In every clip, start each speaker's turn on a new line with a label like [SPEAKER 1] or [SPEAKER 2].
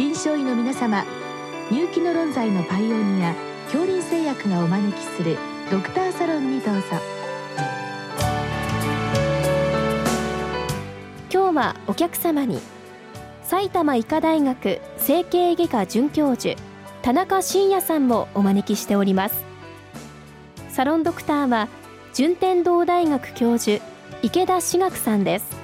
[SPEAKER 1] 臨床医の皆様入気の論剤のパイオニア恐林製薬がお招きするドクターサロンにどうぞ。
[SPEAKER 2] 今日はお客様に埼玉医科大学整形外科准教授田中伸也さんもお招きしております。サロンドクターは順天堂大学教授池田志学さんです。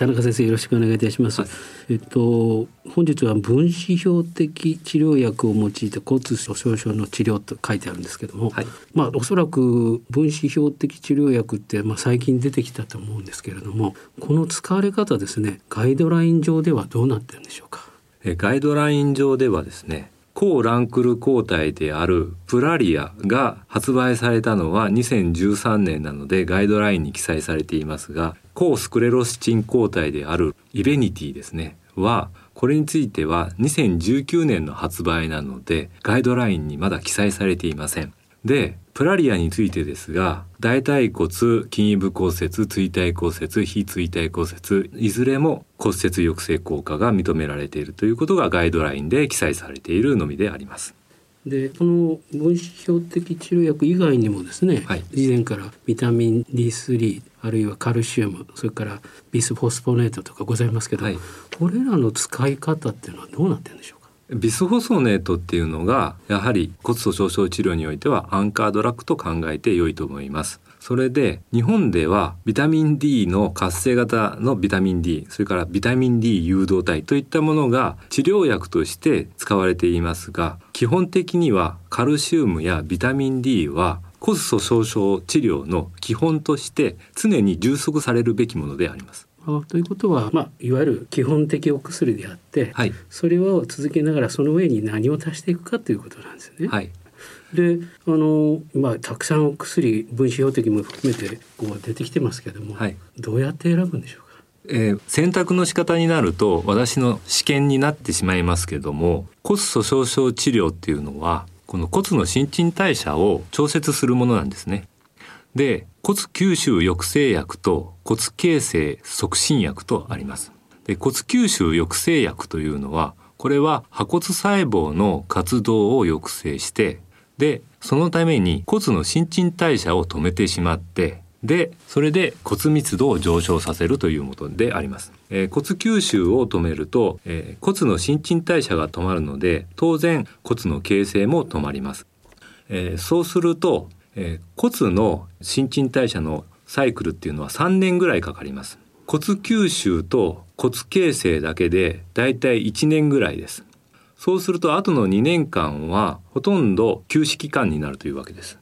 [SPEAKER 3] 田中先生よろしくお願いいたします。はい、えっと本日は分子標的治療薬を用いて骨粗しょう症の治療と書いてあるんですけども、はい、まあおそらく分子標的治療薬ってまあ最近出てきたと思うんですけれども、この使われ方ですね、ガイドライン上ではどうなってるんでしょうか？
[SPEAKER 4] えガイドライン上ではですね、抗ランクル抗体であるプラリアが発売されたのは2013年なのでガイドラインに記載されていますが抗スクレロスチン抗体であるイベニティですねはこれについては2019年の発売なのでガイドラインにまだ記載されていません。でプラリアについてですが大腿骨筋部骨折椎体骨折非椎体骨折いずれも骨折抑制効果が認められているということがガイドラインで記載されているのみであります。
[SPEAKER 3] でこの分子標的治療薬以外にもですね、はい、以前からビタミン D3 あるいはカルシウムそれからビスフォスフォネートとかございますけど、はい、これらの使い方っていうのはどうなってるんでしょうか？
[SPEAKER 4] ビスフォソネートっていうのがやはり骨粗しょう症治療においてはアンカードラッグと考えて良いと思います。それで日本ではビタミン D の活性型のビタミン D それからビタミン D 誘導体といったものが治療薬として使われていますが基本的にはカルシウムやビタミン D は骨粗しょう症治療の基本として常に充足されるべきものであります。
[SPEAKER 3] あということは、まあ、いわゆる基本的お薬であって、はい、それを続けながらその上に何を足していくかということなんですね。はい、であの、まあ、たくさんお薬分子標的も含めてこう出てきてますけども、はい、どうやって選ぶんでしょうか？
[SPEAKER 4] えー、選択の仕方になると私の試験になってしまいますけども骨粗しょう症治療っていうのはこの骨の新陳代謝を調節するものなんですね。で骨吸収抑制薬と骨形成促進薬とあります。で骨吸収抑制薬というのはこれは破骨細胞の活動を抑制してでそのために骨の新陳代謝を止めてしまってでそれで骨密度を上昇させるというものであります、えー、骨吸収を止めると、えー、骨の新陳代謝が止まるので当然骨の形成も止まります、えー、そうするとえ、骨の新陳代謝のサイクルっていうのは3年ぐらいかかります。骨吸収と骨形成だけでだいたい1年ぐらいです。そうすると後の2年間はほとんど休止期間になるというわけです。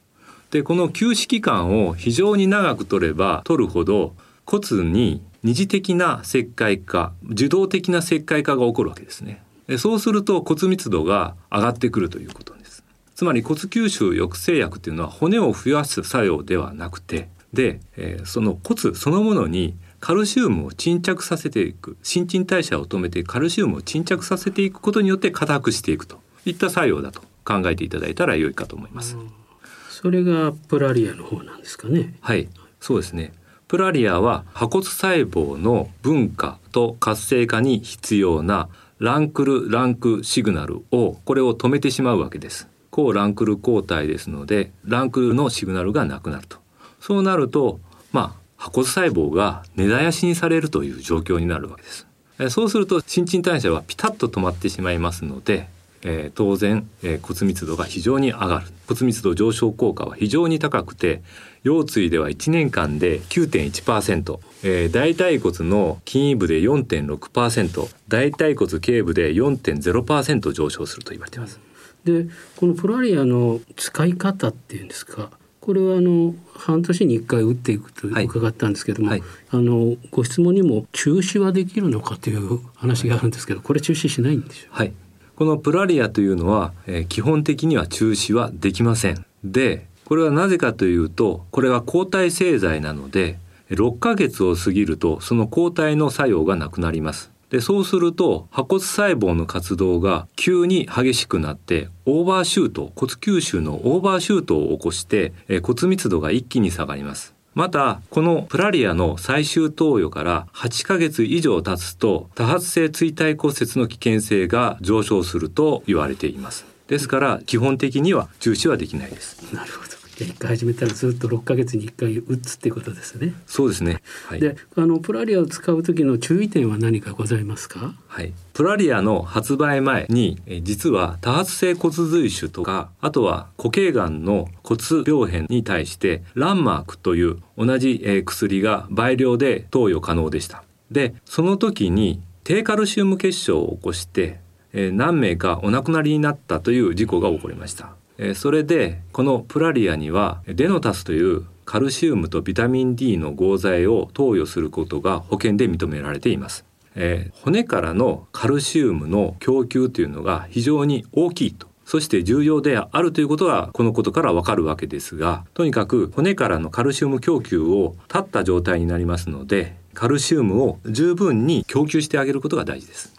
[SPEAKER 4] でこの休止期間を非常に長く取れば取るほど骨に二次的な石灰化受動的な石灰化が起こるわけですね。そうすると骨密度が上がってくるということです。つまり骨吸収抑制薬っていうのは骨を増やす作用ではなくてで、えー、その骨そのものにカルシウムを沈着させていく新陳代謝を止めてカルシウムを沈着させていくことによって硬くしていくといった作用だと考えていただいたら良いかと思います。
[SPEAKER 3] それがプラリアの方なんですかね。
[SPEAKER 4] はい、そうですね。プラリアは破骨細胞の分化と活性化に必要なランクルランクシグナルをこれを止めてしまうわけです。抗ランクル抗体ですのでランクルのシグナルがなくなるとそうなるとまあ破骨細胞が根絶やしにされるという状況になるわけです。そうすると新陳代謝はピタッと止まってしまいますので、えー、当然、えー、骨密度が非常に上がる。骨密度上昇効果は非常に高くて腰椎では1年間で9.1%、えー、大腿骨の筋部で4.6%大腿骨頸部で4.0%上昇すると言われています。
[SPEAKER 3] でこのプラリアの使い方っていうんですかこれはあの半年に1回打っていくと伺ったんですけども、はい。はい、あのご質問にも中止はできるのかという話があるんですけどこれ中止しないんでしょう
[SPEAKER 4] はい。このプラリアというのは、えー、基本的には中止はできません。でこれはなぜかというとこれは抗体製剤なので6ヶ月を過ぎるとその抗体の作用がなくなりますでそうすると破骨細胞の活動が急に激しくなってオーバーシュート骨吸収のオーバーシュートを起こして、え骨密度が一気に下がります。またこのプラリアの最終投与から8ヶ月以上経つと多発性椎体骨折の危険性が上昇すると言われています。ですから基本的には中止はできないです。
[SPEAKER 3] なるほど。一回始めたらずっと6ヶ月に1回打つってことですね。
[SPEAKER 4] そうですね。
[SPEAKER 3] はい、で、あのプラリアを使う時の注意点は何かございますか？
[SPEAKER 4] はい。プラリアの発売前に実は多発性骨髄腫とかあとは固形がんの骨病変に対してランマークという同じ薬が倍量で投与可能でした。で、その時に低カルシウム結晶を起こして何名かお亡くなりになったという事故が起こりました。それでこのプラリアにはデノタスというカルシウムとビタミン D の合剤を投与することが保険で認められています。えー、骨からのカルシウムの供給というのが非常に大きいとそして重要であるということはこのことからわかるわけですがとにかく骨からのカルシウム供給を立った状態になりますのでカルシウムを十分に供給してあげることが大事です。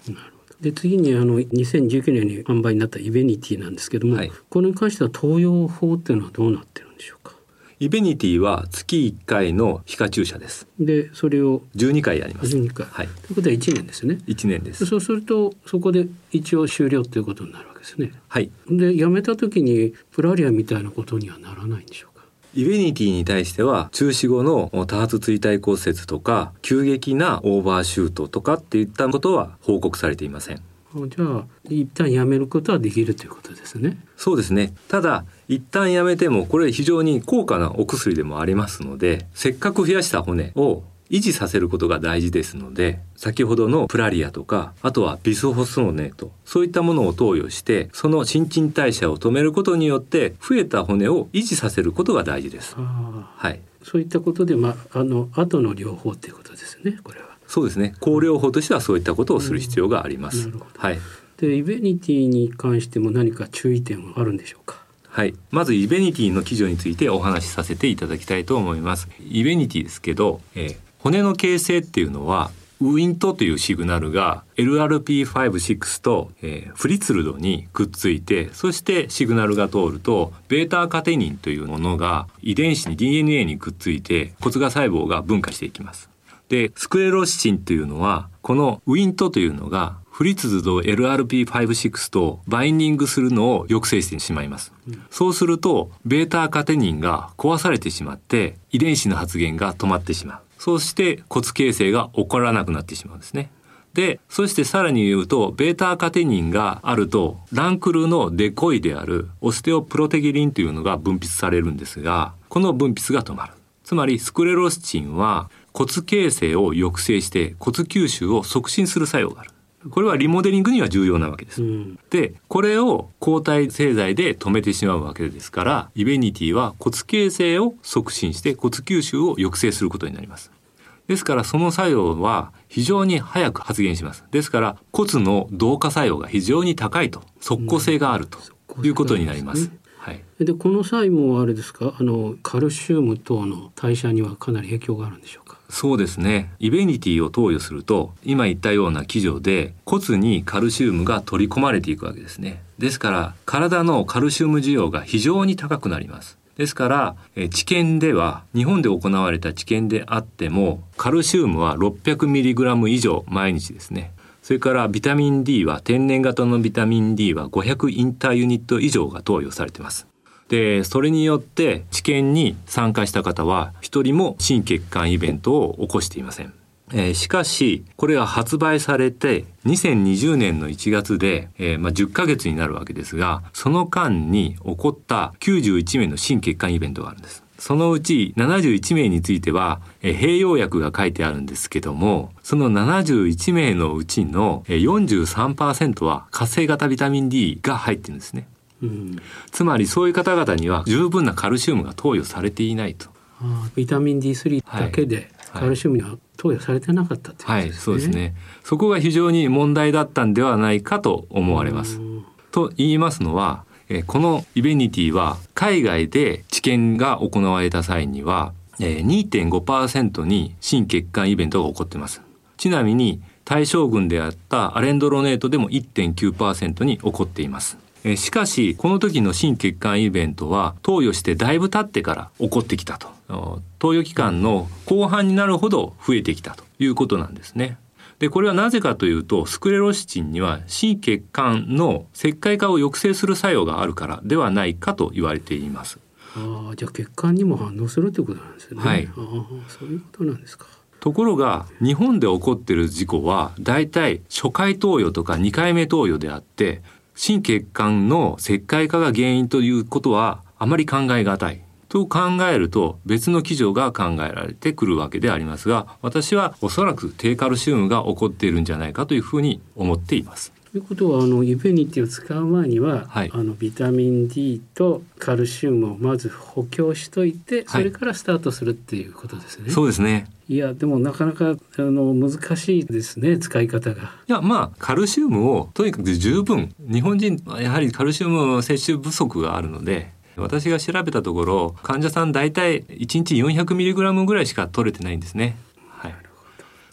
[SPEAKER 3] で次にあの2019年に販売になったイベニティなんですけども、はい、これに関しては投与法っていうのはどうなってるんでしょうか？
[SPEAKER 4] イベニティは月1回の皮下注射です。
[SPEAKER 3] で、それを
[SPEAKER 4] 12回やります。
[SPEAKER 3] 12回。はい。ということは1年ですね。
[SPEAKER 4] 1年です。
[SPEAKER 3] そうするとそこで一応終了ということになるわけですね。
[SPEAKER 4] はい。
[SPEAKER 3] で、やめた時にプラリアみたいなことにはならないんでしょうか？
[SPEAKER 4] イベニティに対しては中止後の多発椎体骨折とか急激なオーバーシュートとかっていったことは報告されていません。
[SPEAKER 3] じゃあ一旦やめることはできるということですね。
[SPEAKER 4] そうですね。ただ一旦やめてもこれ非常に高価なお薬でもありますので、せっかく増やした骨を維持させることが大事ですので先ほどのプラリアとかあとはビスホスノネートそういったものを投与してその新陳代謝を止めることによって増えた骨を維持させることが大事です。はい。
[SPEAKER 3] そういったことでまああの後の療法ということですねこれは。
[SPEAKER 4] そうですね後療法としてはそういったことをする必要があります。はい。
[SPEAKER 3] でイベニティに関しても何か注意点はあるんでしょうか？
[SPEAKER 4] はい、まずイベニティの基準についてお話しさせていただきたいと思います。イベニティですけど、えー、骨の形成っていうのはウィントというシグナルが LRP56 と、えー、フリズルドにくっついてそしてシグナルが通るとベータカテニンというものが遺伝子に DNA にくっついて骨芽細胞が分化していきます。で、スクレロシチンというのは、このウィントというのが、フリツズと LRP56 とバインディングするのを抑制してしまいます。そうすると、ベータカテニンが壊されてしまって、遺伝子の発現が止まってしまう。そして骨形成が起こらなくなってしまうんですね。で、そしてさらに言うと、ベータカテニンがあると、ランクルのデコイであるオステオプロテギリンというのが分泌されるんですが、この分泌が止まる。つまり、スクレロスチンは骨形成を抑制して骨吸収を促進する作用がある。これはリモデリングには重要なわけです。うん、で、これを抗体製剤で止めてしまうわけですから、イベニティは骨形成を促進して骨吸収を抑制することになります。ですからその作用は非常に早く発現します。ですから骨の同化作用が非常に高いと、即効性があるということになります。はい、
[SPEAKER 3] でこの際もあれですか？あのカルシウム等の代謝にはかなり影響があるんでしょうか？
[SPEAKER 4] そうですね。イベニティを投与すると今言ったような基準で骨にカルシウムが取り込まれていくわけですね。ですから体のカルシウム需要が非常に高くなります。ですから治験では日本で行われた治験であってもカルシウムは 600mg 以上毎日ですねそれからビタミン D は天然型のビタミン D は500インターユニット以上が投与されていますでそれによって治験に参加した方は一人も心血管イベントを起こしていません。えー、しかしこれが発売されて2020年の1月で、えー、まあ、10ヶ月になるわけですがその間に起こった91名の心血管イベントがあるんです。そのうち71名については、えー、併用薬が書いてあるんですけどもその71名のうちの43%は活性型ビタミン D が入ってるんですね。うん、つまりそういう方々には十分なカルシウムが投与されていないと。
[SPEAKER 3] ビタミン D3 だけでカルシウムが投与されてなかったってことですね、はい、はい、
[SPEAKER 4] そうですね。そこが非常に問題だったんではないかと思われます。と言いますのは、えこのイベニティは海外で治験が行われた際には、え2.5%に心血管イベントが起こっています。ちなみに対象群であったアレンドロネートでも1.9%に起こっていますしかしこの時の心血管イベントは投与してだいぶ経ってから起こってきたと投与期間の後半になるほど増えてきたということなんですね。でこれはなぜかというとスクレロシチンには心血管の石灰化を抑制する作用があるからではないかと言われています。
[SPEAKER 3] ああじゃあ血管にも反応するということなんですね。
[SPEAKER 4] はい。
[SPEAKER 3] ああそういうことなんですか。
[SPEAKER 4] ところが日本で起こっている事故はだいたい初回投与とか2回目投与であって心血管の石灰化が原因ということはあまり考えがたいと考えると別の基準が考えられてくるわけでありますが私はおそらく低カルシウムが起こっているんじゃないかというふうに思っています。
[SPEAKER 3] ということはあのイベニティを使う前には、はい、あのビタミン D とカルシウムをまず補強しといてそれからスタートするっていうことですね。
[SPEAKER 4] はい、そうですね
[SPEAKER 3] いやでもなかなかあの難しいですね使い方が。
[SPEAKER 4] いやまあカルシウムをとにかく十分日本人はやはりカルシウム摂取不足があるので私が調べたところ患者さん大体1日 400mg ぐらいしか取れてないんですね。はい、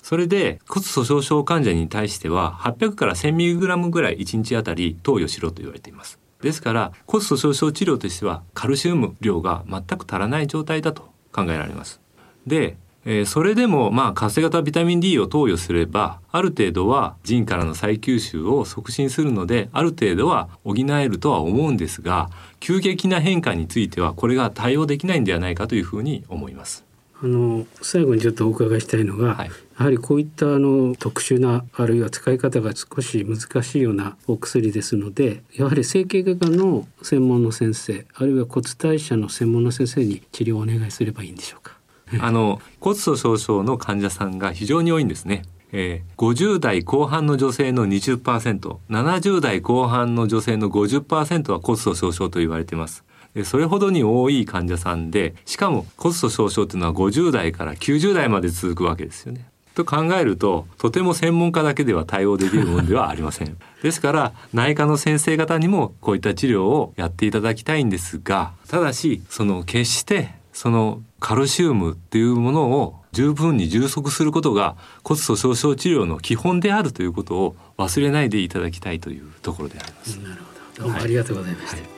[SPEAKER 4] それで骨粗鬆症患者に対しては800から 1000mg ぐらい1日あたり投与しろと言われています。ですから骨粗鬆症治療としてはカルシウム量が全く足らない状態だと考えられます。でえー、それでもまあ活性型ビタミン D を投与すればある程度は腎からの再吸収を促進するのである程度は補えるとは思うんですが急激な変化についてはこれが対応できないんではないかというふうに思います。
[SPEAKER 3] あの最後にちょっとお伺いしたいのが、はい、やはりこういったあの特殊なあるいは使い方が少し難しいようなお薬ですのでやはり整形外科の専門の先生あるいは骨代謝の専門の先生に治療をお願いすればいいんでしょうか？
[SPEAKER 4] あの骨粗鬆症の患者さんが非常に多いんですね。えー、50代後半の女性の 20%70 代後半の女性の50%は骨粗鬆症と言われています。それほどに多い患者さんでしかも骨粗鬆症というのは50代から90代まで続くわけですよね。と考えるととても専門家だけでは対応できるものではありません。ですから内科の先生方にもこういった治療をやっていただきたいんですがただしその決してそのカルシウムっていうものを十分に充足することが骨粗鬆症治療の基本であるということを忘れないでいただきたいというところであります。
[SPEAKER 3] なるほど。どうもありがとうございました。はいはい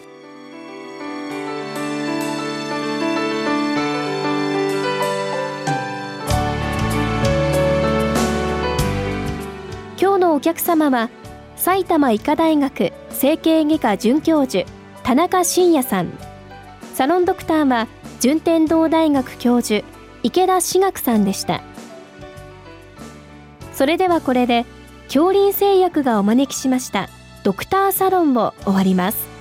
[SPEAKER 2] 今日のお客様は埼玉医科大学整形外科准教授田中伸也さんサロンドクターは順天堂大学教授池田志学さんでした。それではこれで恐林製薬がお招きしましたドクターサロンを終わります。